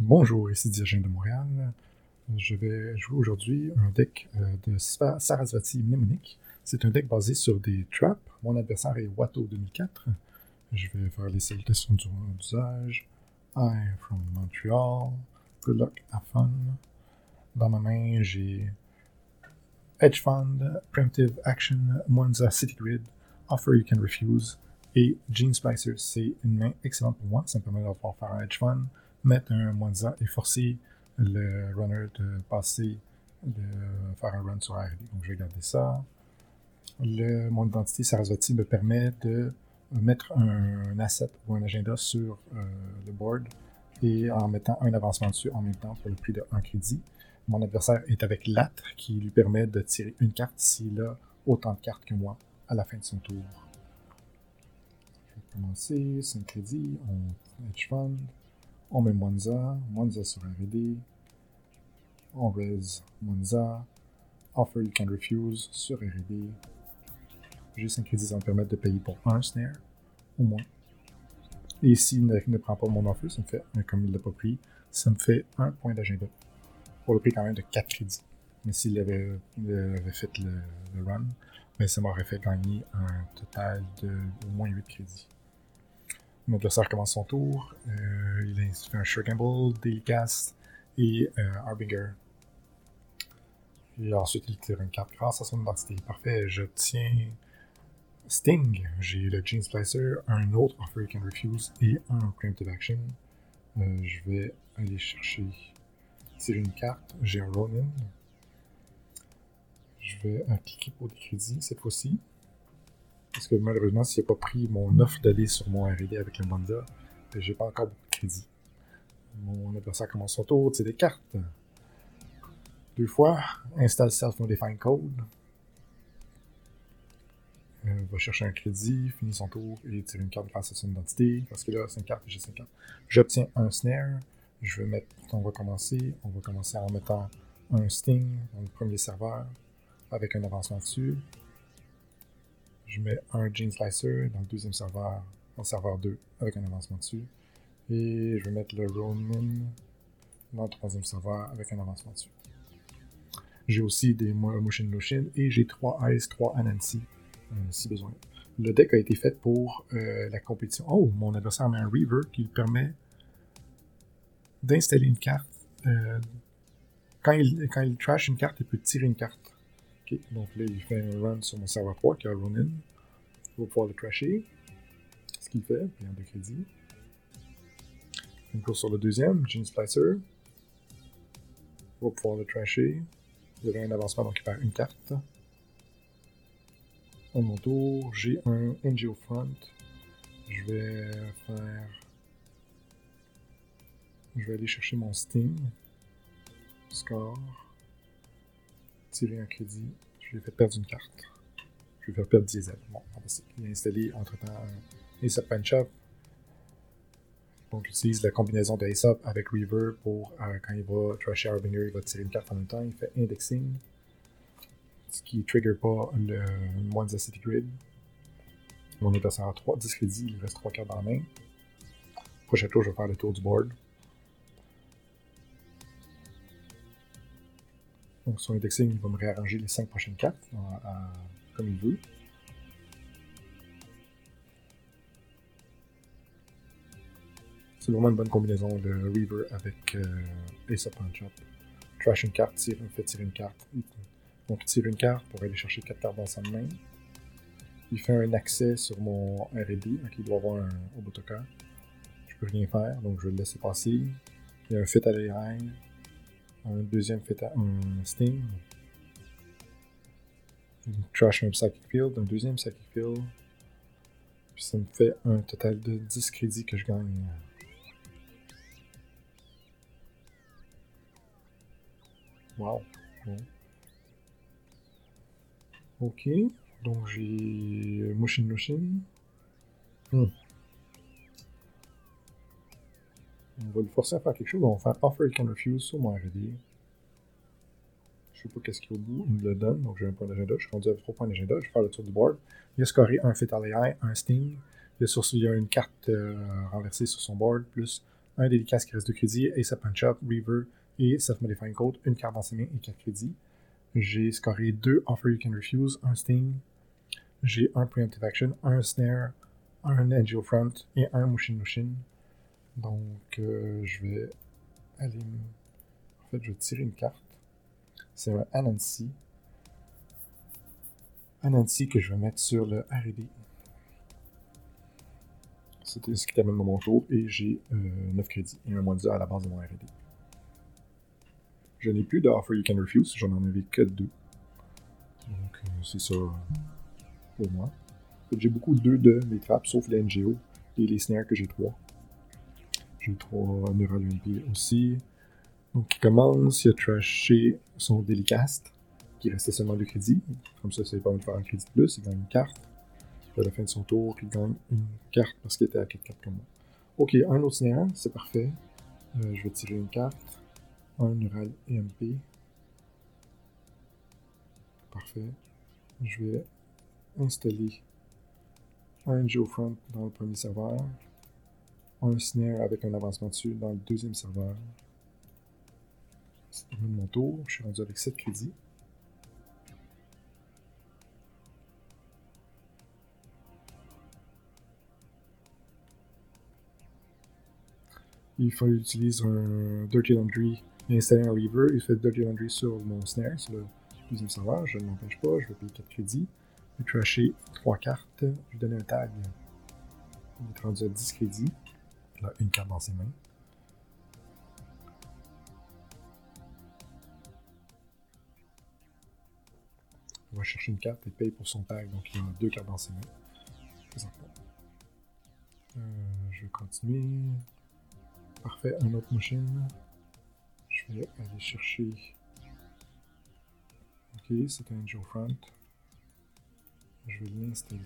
Bonjour, ici Diogène de Montréal. Je vais jouer aujourd'hui un deck euh, de Sarasvati Mnemonic. C'est un deck basé sur des traps. Mon adversaire est Watto 2004. Je vais faire les salutations d'usage. I'm from Montreal. Good luck, have fun. Dans ma main, j'ai Hedge Fund, Primitive Action, Monza City Grid, Offer You Can Refuse et Gene Splicer. C'est une main excellente pour moi. Ça me permet de pouvoir faire un Hedge Fund, mettre un Monza et forcer le runner de passer, de faire un run sur RD. Donc je vais garder ça. Le, mon identité Sarasvati me permet de mettre un, asset ou un agenda sur euh, le board et en mettant un avancement dessus en même temps pour le prix de 1 crédit. Mon adversaire est avec l'âtre qui lui permet de tirer une carte s'il a autant de cartes que moi à la fin de son tour. Je vais commencer, 5 crédits, on hedge fund, on met Monza, Monza sur RD, on raise Monza, offer you can refuse sur RD. J'ai 5 crédits, ça me permet de payer pour un snare, au moins. Et s'il ne, ne, prend pas mon offer, ça me fait, comme il ne l'a pas pris, ça me fait un point d'agenda pour le prix quand même de 4 crédits. Mais s'il avait, avait, fait le, run, ben ça m'aurait fait gagner un total de au moins 8 crédits. Adversaire commence son tour. Euh, il fait un Sure Gamble, des Cast et euh, Harbinger. Et ensuite, il tire une carte grâce à son identité. Parfait, j'obtiens Sting. J'ai le Gene Splicer, un autre Offer You Can Refuse et un Preemptive Action. Euh, je vais aller chercher tirer une carte. J'ai un Ronin. Je vais cliquer pour des crédits cette fois-ci. Parce que malheureusement, s'il n'a pas pris mon offre d'aller sur mon RD avec le Monza, j'ai pas encore beaucoup de crédits. Mon adversaire commence son tour, c'est des cartes. Deux fois, installe Self-Modifying Code. Euh, va chercher un crédit, finit son tour et tire une carte grâce à son identité. Parce que là, c'est une carte j'ai 5 cartes. J'obtiens un snare. Je vais mettre, on va commencer, on va commencer en mettant un Sting dans le premier serveur avec un avancement dessus. Je mets un Gene Slicer dans le deuxième serveur, en serveur 2 avec un avancement dessus. Et je vais mettre le Ronin dans le troisième serveur avec un avancement dessus. J'ai aussi des Motion Notion et j'ai 3 Ice, 3 Anansi euh, si besoin. Le deck a été fait pour euh, la compétition. Oh, mon adversaire met un Reaver qui lui permet d'installer une carte. Euh, quand, il, quand il trash une carte, il peut tirer une carte. Donc là, il fait un run sur mon serveur 3 qui a Ronin. Il va pouvoir le trasher. Ce qu'il fait, puis de crédit. Une course sur le deuxième, Gene Splicer. Il va pouvoir le trasher. Il y avait un avancement, donc il perd une carte. À mon tour, j'ai un NGO Front. Je vais faire je vais aller chercher mon Steam. Score. Tirer un crédit. Je lui ai fait perdre une carte. Je vais faire perdre Diesel. Bon, Il a installé entre-temps un ASAP Punch Up. Donc, j'utilise la combinaison de avec Reaver pour euh, quand il va trasher Harbinger, il va tirer une carte en même temps. Il fait Indexing. Ce qui ne trigger pas le Monza City Grid. Mon adversaire a 3, 10 crédits, il reste 3 cartes dans la main. Prochain tour, je vais faire le tour du board. Donc son indexing, il va me réarranger les 5 prochaines cartes comme il veut. C'est vraiment une bonne combinaison, le Reaver avec euh, Ace of Punch Up. Trash une carte, tire, fait tirer une carte. Donc il tire une carte pour aller chercher 4 cartes dans sa main. Il fait un accès sur mon RD, donc il doit avoir un Obotoka. Je peux rien faire, donc je vais le laisser passer. Il y a un fit à l'air un deuxième fait un Steam. Une trash un Psychic Field, un deuxième Psychic Field. Puis ça me fait un total de 10 crédits que je gagne. Wow. Ok. Donc j'ai Motion. Hmm. On va le forcer à faire quelque chose. On va faire Offer Can Refuse sur mon RD. Je sais pas qu'est-ce qu'il y a au bout. Il me le donne. Donc j'ai un point d'agenda. Je suis rendu à 3 points d'agenda. Je vais faire le tour du board. Il a scoré un Fatal AI, un Sting. Il y a, sur, a une carte euh, renversée sur son board, plus un délicat qui reste de crédits, Ace of Punch-Up, Reaver et Self-Modifying Code, une carte dans ses mains et 4 crédits. J'ai scoré deux Offer You Can Refuse, un Sting, j'ai un Preemptive Action, un Snare, un Angel Front et un Mushin Mushin. Donc, euh, je vais aller. En fait, je vais tirer une carte. C'est un Anansi. Anansi que je vais mettre sur le RD. C'était ce qui termine mon tour et j'ai 9 euh, crédits et un moins à la base de mon RD. Je n'ai plus d'Offer You Can Refuse, j'en en avais que deux. Donc, euh, c'est ça pour moi. J'ai beaucoup de de mes trappes, sauf les NGO et les snares que j'ai trois. J'ai trois Neural UNP aussi. Donc, il commence, il a trashé son Delicast, qui restait seulement deux crédits. Comme ça, ça lui permet de faire un crédit de plus, il gagne une carte. à la fin de son tour, il gagne une carte parce qu'il était à 4 cartes comme moi. Ok, un autre snare, c'est parfait. Euh, je vais tirer une carte. Un Neural EMP. Parfait. Je vais installer un geofront dans le premier serveur, un snare avec un avancement dessus dans le deuxième serveur. C'est mon tour, je suis rendu avec 7 crédits. Il faut utiliser un Dirty Laundry et installer un Reaver. Il fait Dirty Laundry sur mon snare, sur le deuxième serveur. Je ne m'empêche pas, je vais payer 4 crédits. Je vais trasher 3 cartes. Je vais donner un tag. Il est rendu à 10 crédits. Une carte dans ses mains. On va chercher une carte et paye pour son tag. Donc il a deux cartes dans ses mains. Euh, je vais continuer. Parfait, un autre machine. Je vais aller chercher. Ok, c'est un Joe Front je vais l'installer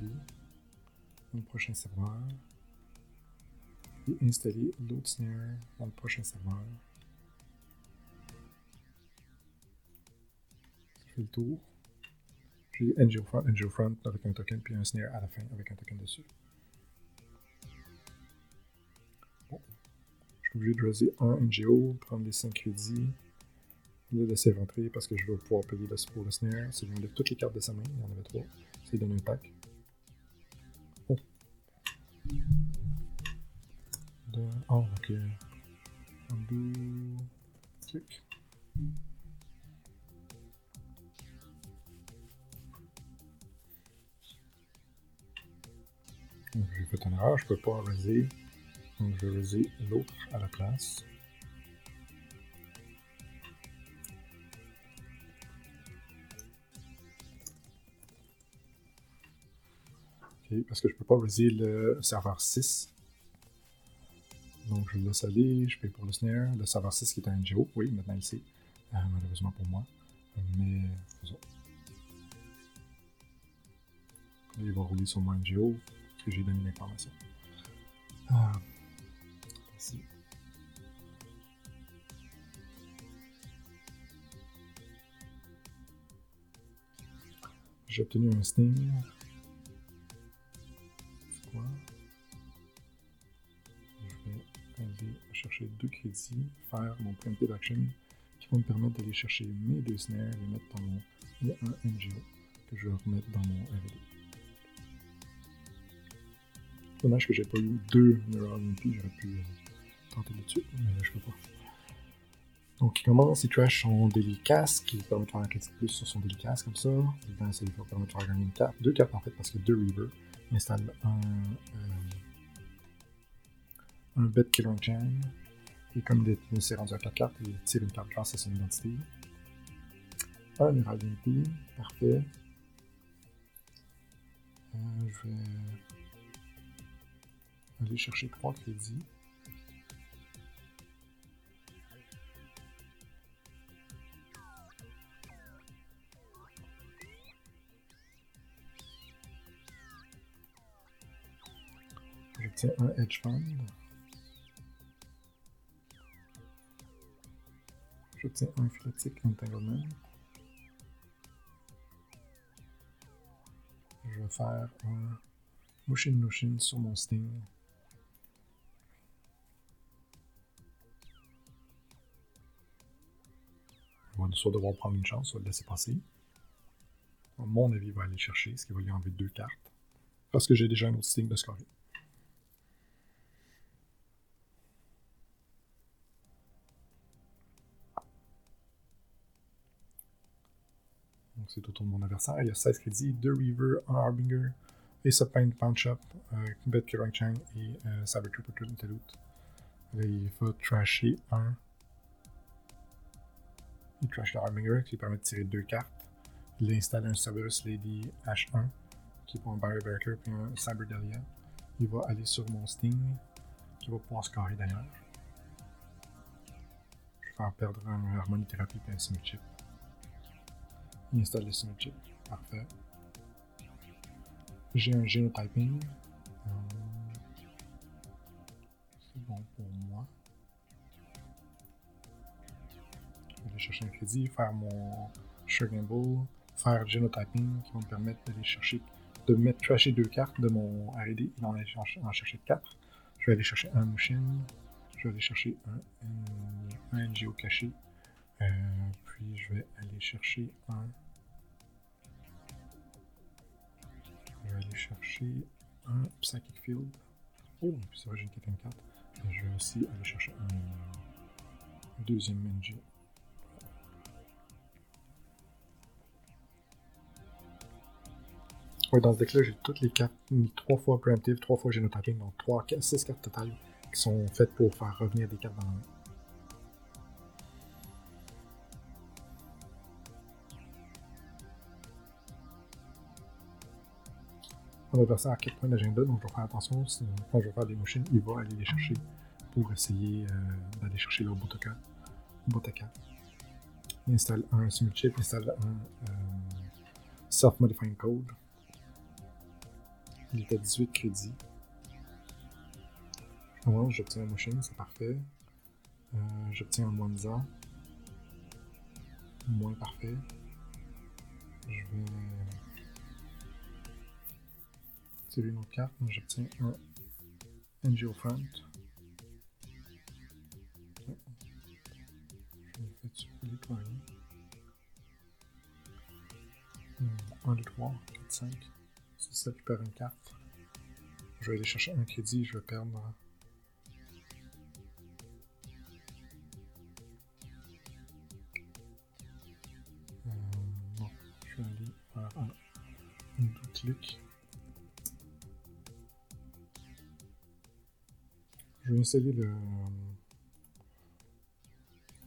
dans le prochain serveur installer l'autre snare dans le prochain serveur. Je fais le tour. J'ai NGO Front, NGO Front avec un token, puis un snare à la fin avec un token dessus. Bon. Je suis obligé de choisir un NGO, prendre les 5 crédits, le laisser rentrer parce que je veux pouvoir payer le, pour le snare. C'est de toutes les cartes de sa main, il y en avait trois. C'est donner un pack. Oh, ok. Undo. Clic. J'ai fait une erreur, je peux pas raser. Donc je vais raser l'autre à la place. parce que je peux pas viser le serveur 6. Je laisse aller, je paye pour le snare. Le serveur 6 qui est un NGO, oui, maintenant il sait, euh, malheureusement pour moi. Mais il va rouler sur mon NGO, que j'ai donné l'information. Ici. J'ai obtenu un sting. Crédits, faire mon preemptive action qui va me permettre d'aller chercher mes deux snares, les mettre dans mon. Il un NGO que je vais remettre dans mon RD. Dommage que j'ai pas eu deux Neural MP, j'aurais pu euh, tenter là-dessus, mais là je peux pas. Donc il commence, il trash son Delicast qui permet de faire un crédit plus sur son Delicast comme ça. Évidemment, ça lui permet de faire gagner une carte, deux cartes en fait parce que deux Reaver. Il installe un. Euh, un Bet Killer Jam. Et comme il s'est rendu à 4 cartes, il tire une carte grâce à son identité. Un Neural MP, parfait. Euh, je vais aller chercher 3 crédits. J'obtiens un Hedge Fund. un critique intégralement. Je vais faire un Mushin Mushin sur mon Sting. On va soit devoir prendre une chance, on va le laisser passer. À mon avis, va aller chercher, ce qui va lui enlever deux cartes. Parce que j'ai déjà un autre Sting de scorer. C'est au tour de mon adversaire. Il y a 16 crédits, 2 Reaver, 1 Harbinger, of Pain, Punch Up, euh, Bet Kirang Chang et euh, Saber Trooper Talut. Il va trasher un. Il trash le qui permet de tirer deux cartes. Il installe un Cerberus Lady H1 qui est pour un Barrier Breaker puis un Cyber Delia. Il va aller sur mon Sting qui va pouvoir scorer d'ailleurs. Je vais faire perdre un Harmony Therapy et un Simul Chip. Il installe le. Parfait. J'ai un Genotyping. Euh, C'est bon pour moi. Je vais aller chercher un crédit, faire mon Sugar Bull, faire Genotyping qui va me permettre d'aller chercher, de mettre trasher deux cartes de mon RD et d'en chercher- quatre. Je vais aller chercher un Mushin, je vais aller chercher un, un, caché, puis je vais aller chercher un. Aller chercher un Psychic Field. Oh, ça va, j'ai une quatrième carte. Et je vais aussi aller chercher un deuxième NG. Ouais, dans ce deck-là, j'ai toutes les cartes mis trois fois Preemptive, trois fois Genotyping, donc 3, 6 cartes totales qui sont faites pour faire revenir des cartes dans la main. Mon adversaire a 4 points d'agenda, donc je vais faire attention. Quand je vais faire des motions, il va aller les chercher pour essayer euh, d'aller chercher le Botaka. Botaka. Il installe un Simul Chip, il installe un euh, Self-Modifying Code. Il est à 18 crédits. Commence, j'obtiens un motion, c'est parfait. Euh, j'obtiens un Monza. Moins parfait. Je vais tirer une autre carte. J'obtiens un NGO Front. Je vais faire dessus les nettoyer. 1, 2, 3, 4, 5. C'est ça qui perd une carte. Je vais aller chercher un crédit, je vais perdre. Euh, je vais aller faire un double clic. Je vais installer le.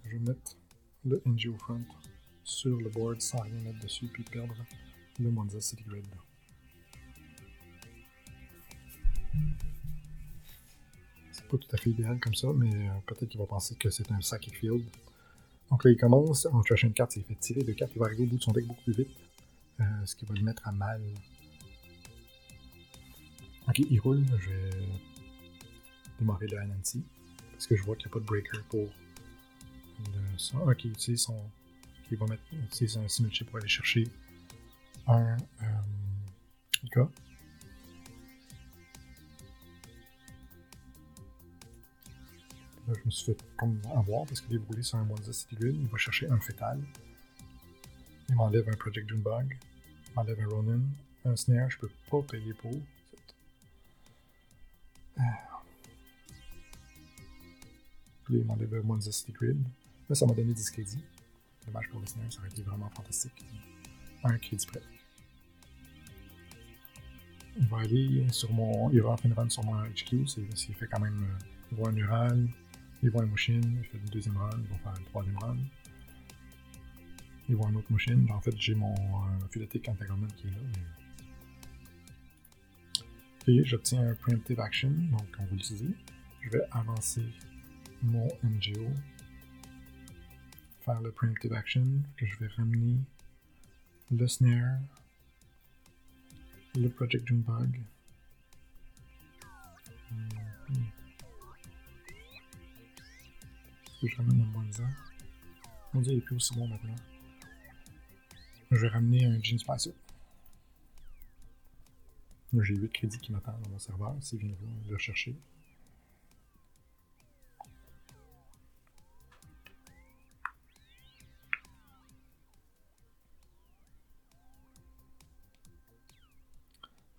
Je vais mettre le NGO Front sur le board sans rien mettre dessus, puis perdre le Monza City Grid. C'est pas tout à fait idéal comme ça, mais euh, peut-être qu'il va penser que c'est un Psychic Field. Donc là, il commence, en une carte, il fait tirer deux cartes, il va arriver au bout de son deck beaucoup plus vite, euh, ce qui va le mettre à mal. Ok, il roule, je vais démarrer le Anansi, parce que je vois qu'il n'y a pas de breaker pour le, ça. Ok, il utilise son. Il va mettre un chip pour aller chercher un euh, gars. Là, je me suis fait comme avoir parce qu'il est brûlé sur un City Grid. Il va chercher un fétal. Il m'enlève un Project Junebug. Il m'enlève un Ronin. Un Snare, je peux pas payer pour. Ah. Là, il m'enlève un Monza City Grid. Là, ça m'a donné 10 crédits. Dommage pour le ça aurait été vraiment fantastique. Un crédit prêt. Il va aller sur mon. Il va fin de run sur mon HQ. S'il fait quand même. euh, Il voit un Neural, il voit un Mushin, il fait une deuxième run, il va faire une troisième run. Il voit un autre Mushin. En fait, j'ai mon euh, Philotic qui est là. Et j'obtiens un Preemptive Action, donc on va l'utiliser. Je vais avancer mon NGO, faire le Preemptive Action, que je vais ramener le Snare, le Project Junebug. Que je ramène un Monza? Mon dieu, il est plus aussi bon maintenant. Je vais ramener un Gene Spicer. J'ai 8 crédits qui m'attendent dans mon serveur, s'il vient le rechercher.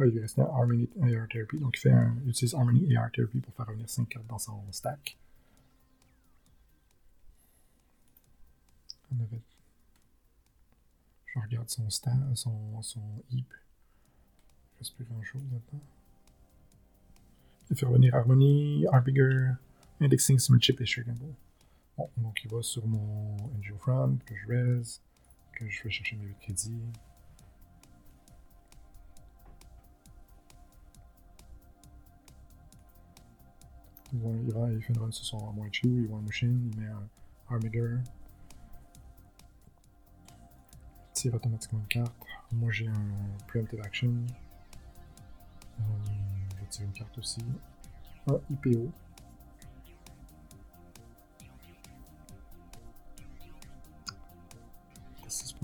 Il lui restait Harmony AR Therapy. Donc, il, fait un, il utilise Harmony AR Therapy pour faire revenir 5 cartes dans son stack. Je regarde son stack, son, son heap. Il reste plus grand chose maintenant. Il fait revenir Harmony, Harbinger, Indexing, Chip et Shakeable. Bon, donc il va sur mon NGO Front, que je res, que je vais chercher mes 8 crédits. Il, va, il, run sur son Moichu, il voit machine, il met un Armiger. Il tire automatiquement une carte. Moi j'ai un Preemptive Action. Euh, je tire une carte aussi. Un IPO.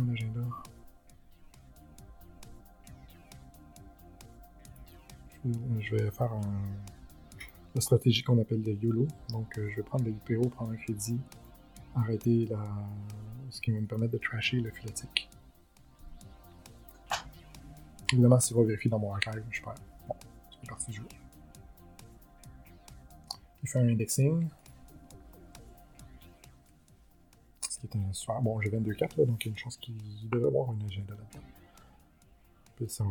Un agenda. Je vais faire un la stratégie qu'on appelle le YOLO. Donc, euh, je vais prendre le IPO, prendre un crédit, arrêter la... ce qui va me permettre de trasher le filatique. Évidemment, s'il va vérifier dans mon archive, je perds. Bon, c'est parti du jeu. Il fait un indexing. Ce qui est un soir. Bon, j'ai 22 cartes, donc il y a une chance qu'il devrait avoir un agenda là-dedans. Ça va,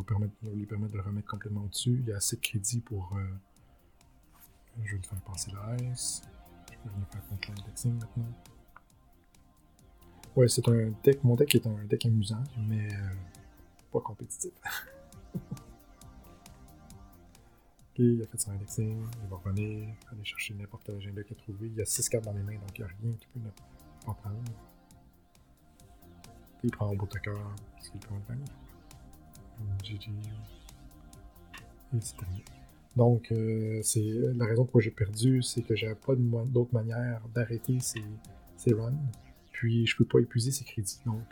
lui permettre de le remettre complètement au-dessus. Il y a assez de crédit pour euh, je vais te faire passer le ice. Je peux venir faire contre l'indexing maintenant. Ouais, c'est un deck. Mon deck est un deck amusant, mais euh, pas compétitif. ok, il a fait son indexing. Il va revenir, aller chercher n'importe quel agenda qu'il a trouvé. Il y a 6 cartes dans les mains, donc il n'y a rien qui peut ne pas prendre. il prend un beau tacker, parce qu'il prend le. GG. Et c'est terminé. Donc, euh, la raison pour laquelle j'ai perdu, c'est que j'avais pas d'autre manière d'arrêter ces, runs. Puis, je peux pas épuiser ces crédits. Donc,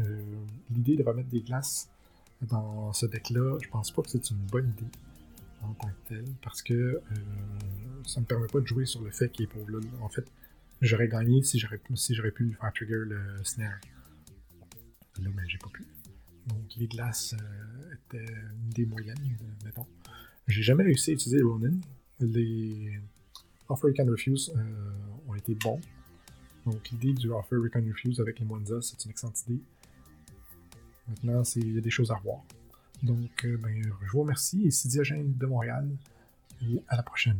euh, l'idée de remettre des glaces dans ce deck-là, je pense pas que c'est une bonne idée en tant que telle, parce que euh, ça me permet pas de jouer sur le fait qu'il est pauvre. En fait, j'aurais gagné si j'aurais pu faire trigger le snare. Là, mais ben, j'ai pas pu. Donc, les glaces étaient une des moyennes, mettons. J'ai jamais réussi à utiliser Ronin. Les Offer You Can Refuse euh, ont été bons. Donc l'idée du Offer You Can Refuse avec les Monza, c'est une excellente idée. Maintenant, il y a des choses à revoir. Donc, euh, ben, je vous remercie et Diogène de Montréal et à la prochaine.